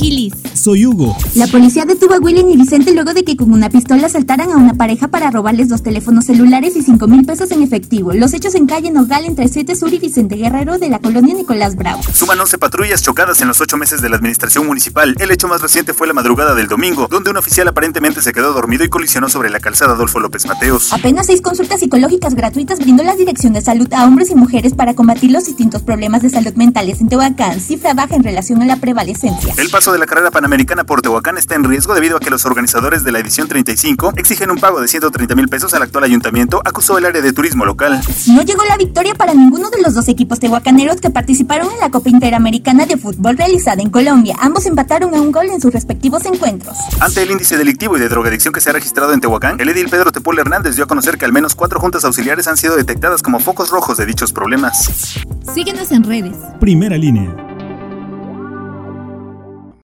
Kilis. Soy Hugo. La policía detuvo a William y Vicente luego de que con una pistola asaltaran a una pareja para robarles dos teléfonos celulares y 5 mil pesos en efectivo. Los hechos en calle Nogal entre 7 Sur y Vicente Guerrero de la colonia Nicolás Bravo. Suman 11 patrullas chocadas en los 8 meses de la administración municipal. El hecho más reciente fue la madrugada del domingo, donde un oficial aparentemente se quedó dormido y colisionó sobre la calzada Adolfo López Mateos. Apenas seis consultas psicológicas gratuitas brindó la Dirección de Salud a hombres y mujeres para combatir los distintos problemas de salud mentales en Tehuacán, cifra baja en relación a la prevalecencia. El paso de la carrera panamericana por Tehuacán está en riesgo debido a que los organizadores de la edición 35 exigen un pago de 130 mil pesos al actual ayuntamiento, acusó el área de turismo local. No llegó la victoria para ninguno de los dos equipos tehuacaneros que participaron en la Copa Interamericana de Fútbol realizada en Colombia. Ambos empataron a un gol en sus respectivos encuentros. Ante el índice delictivo y de drogadicción que se ha registrado en Tehuacán, el edil Pedro Tepul Hernández dio a conocer que al menos cuatro juntas auxiliares han sido detectadas como focos rojos de dichos problemas. Síguenos en redes. Primera línea.